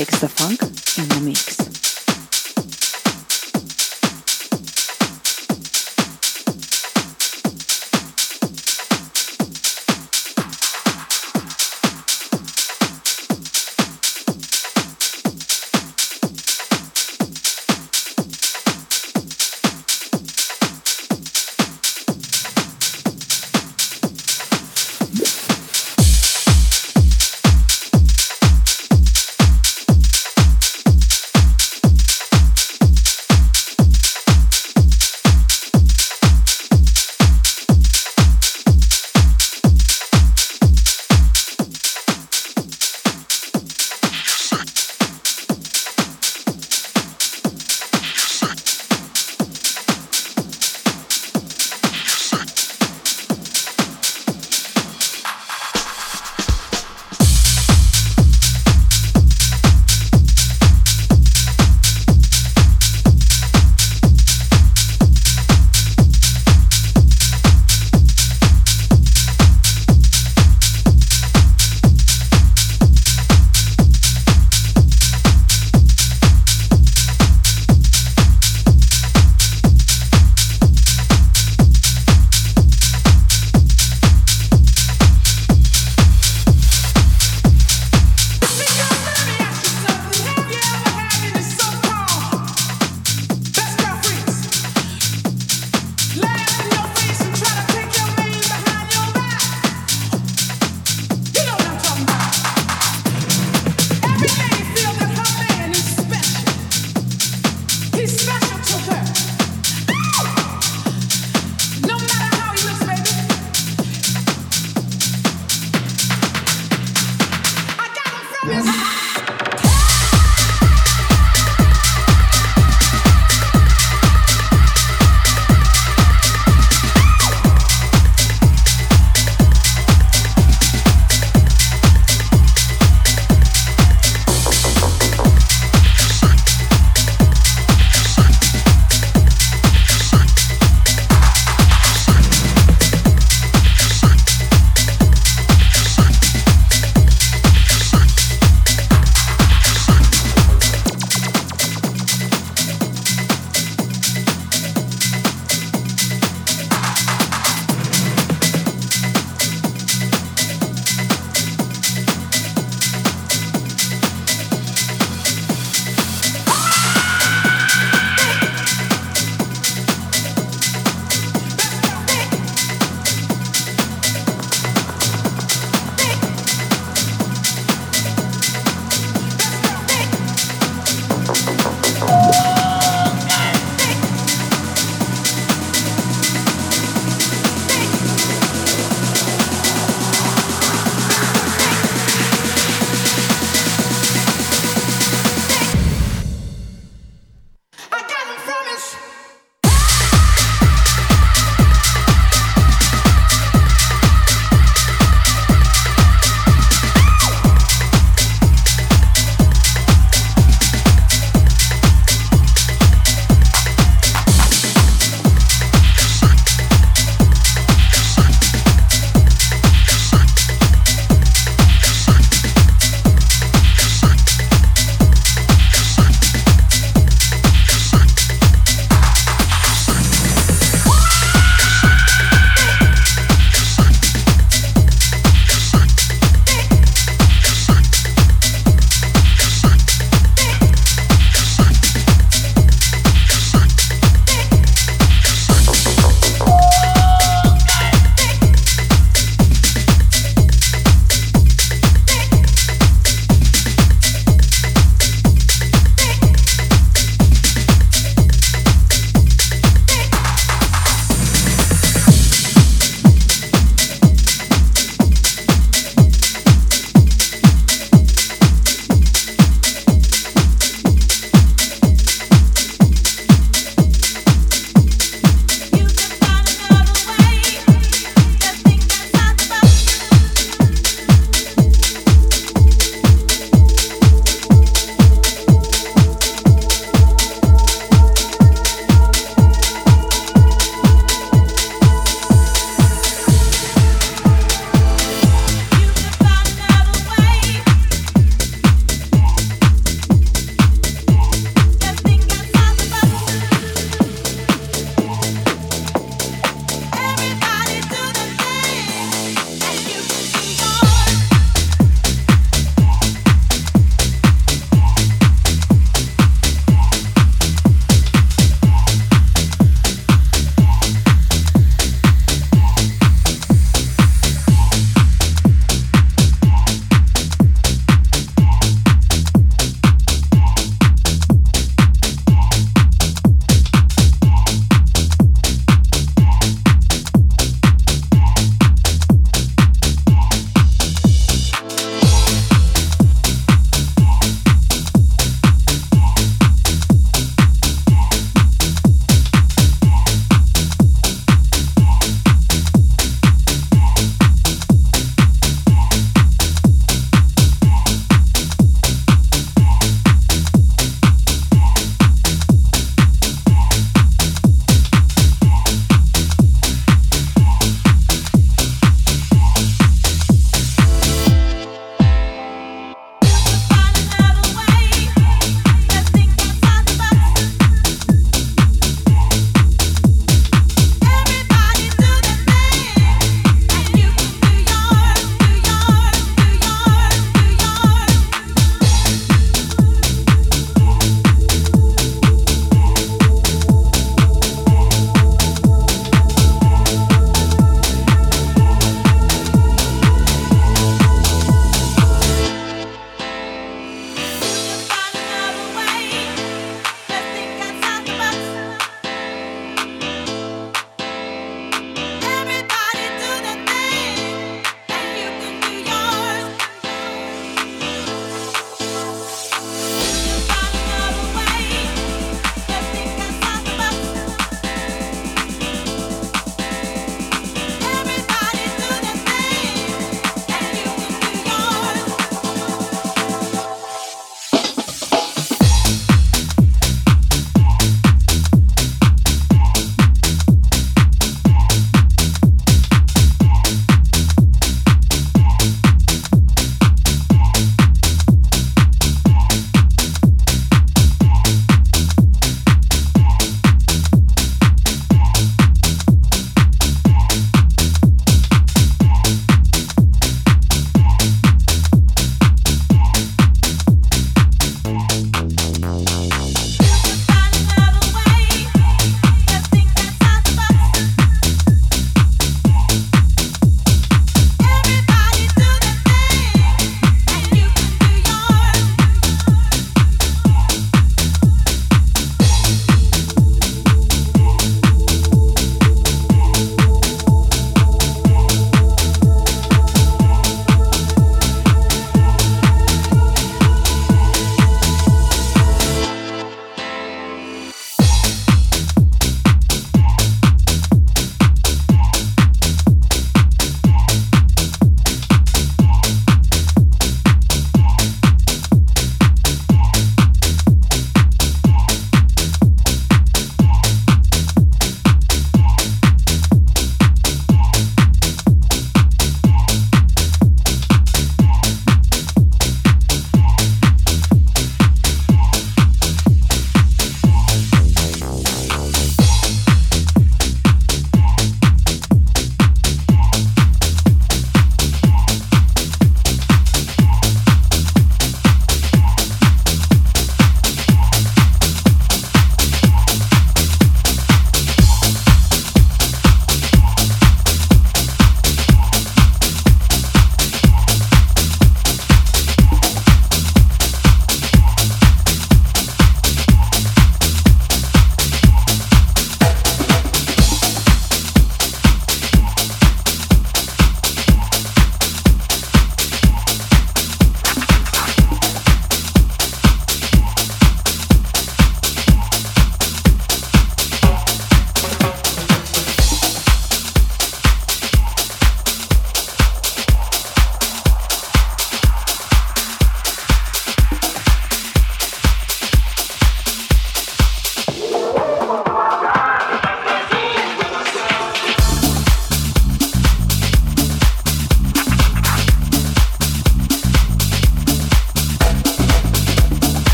Felix Da Funk in the mix.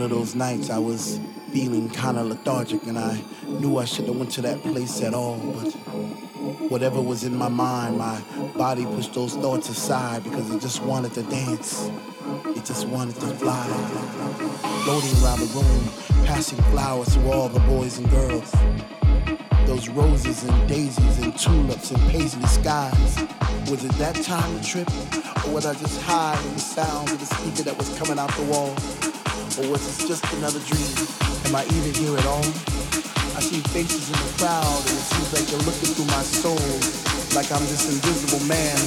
One of those nights I was feeling kind of lethargic and I knew I shouldn't have went to that place at all, but whatever was in my mind, my body pushed those thoughts aside because it just wanted to dance. It just wanted to fly. Floating around the room, passing flowers to all the boys and girls. Those roses and daisies and tulips and paisley skies. Was it that time to trip? Or was I just high in the sound of the speaker that was coming out the wall? Or was this just another dream? Am I even here at all? I see faces in the crowd and it seems like they're looking through my soul. Like I'm this invisible man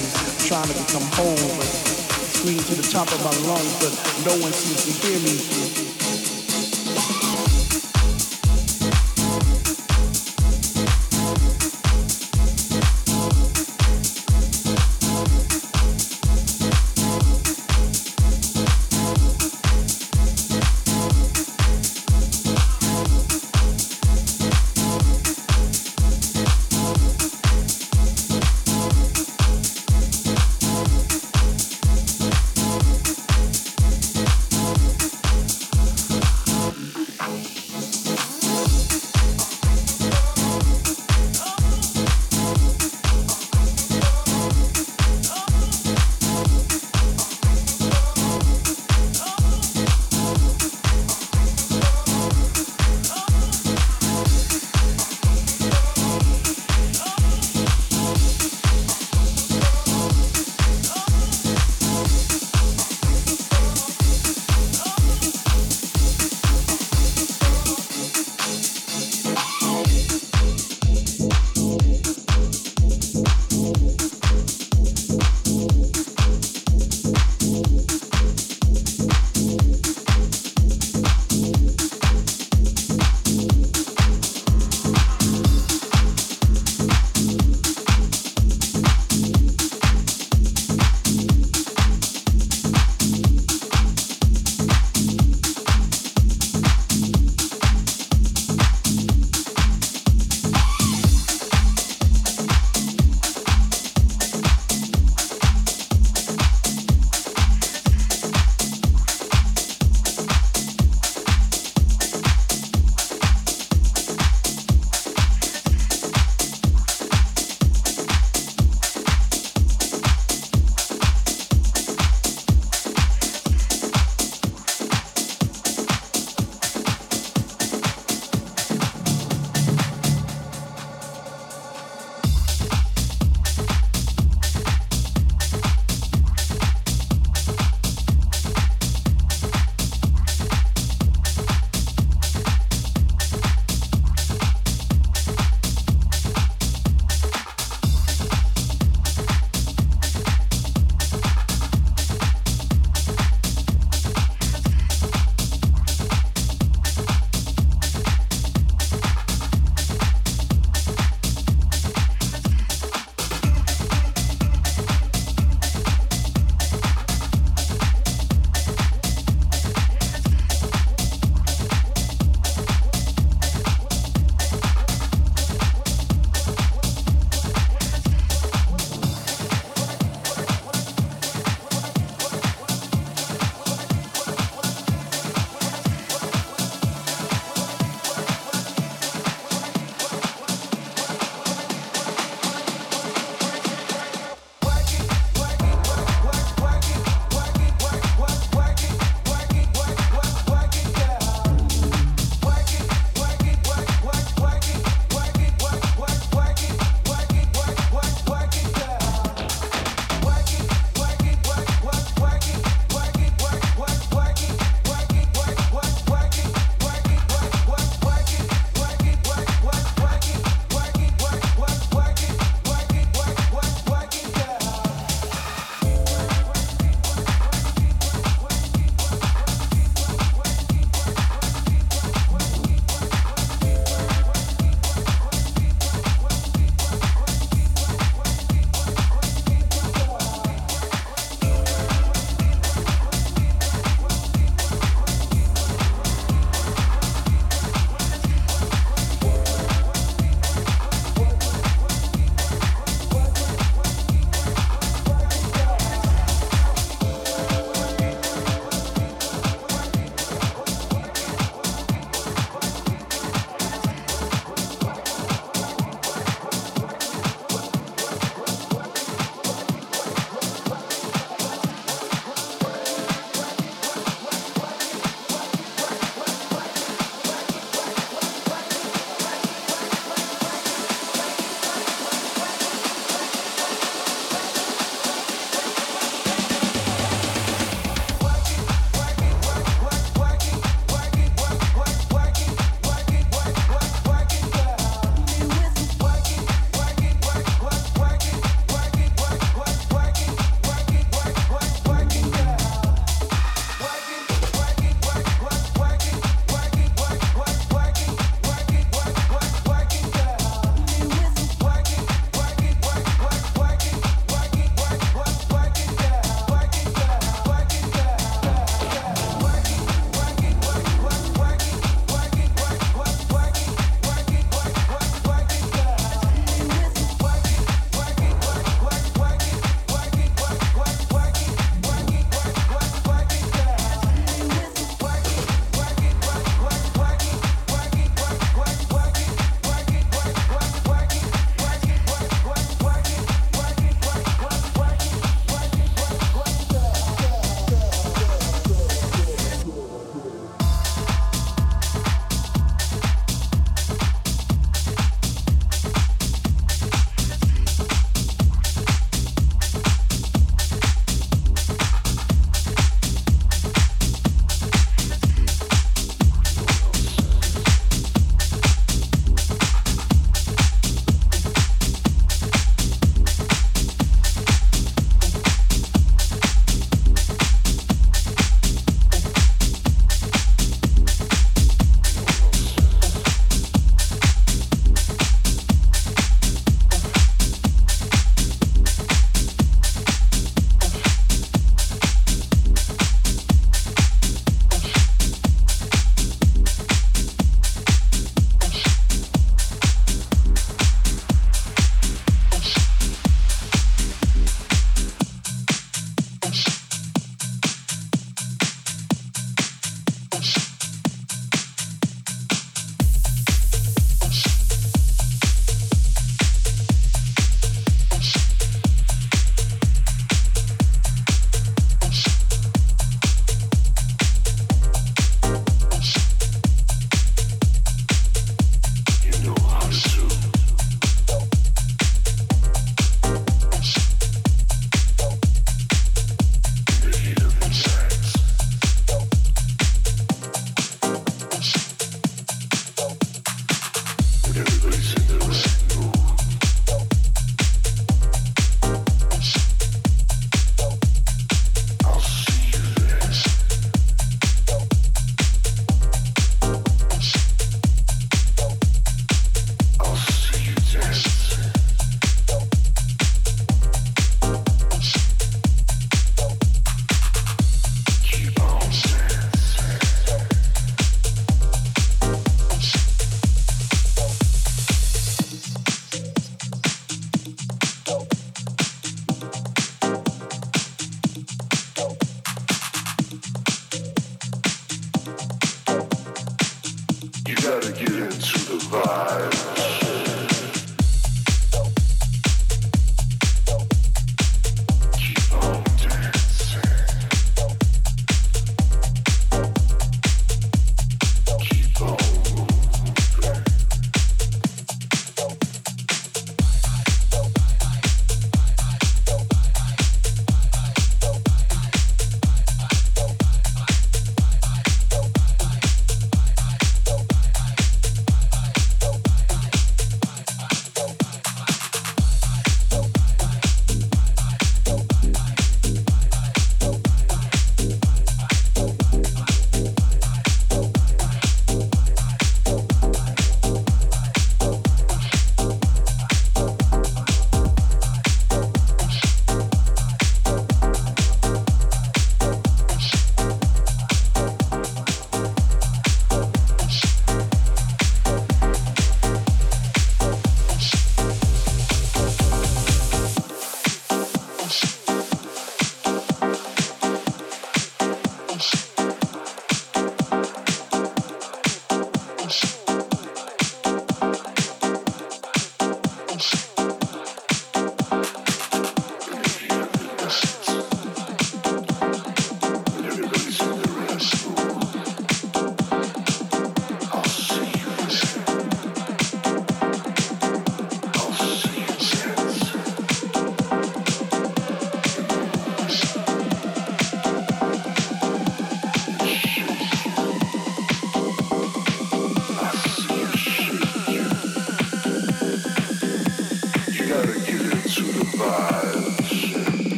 trying to become home, but scream to the top of my lungs, but no one seems to hear me.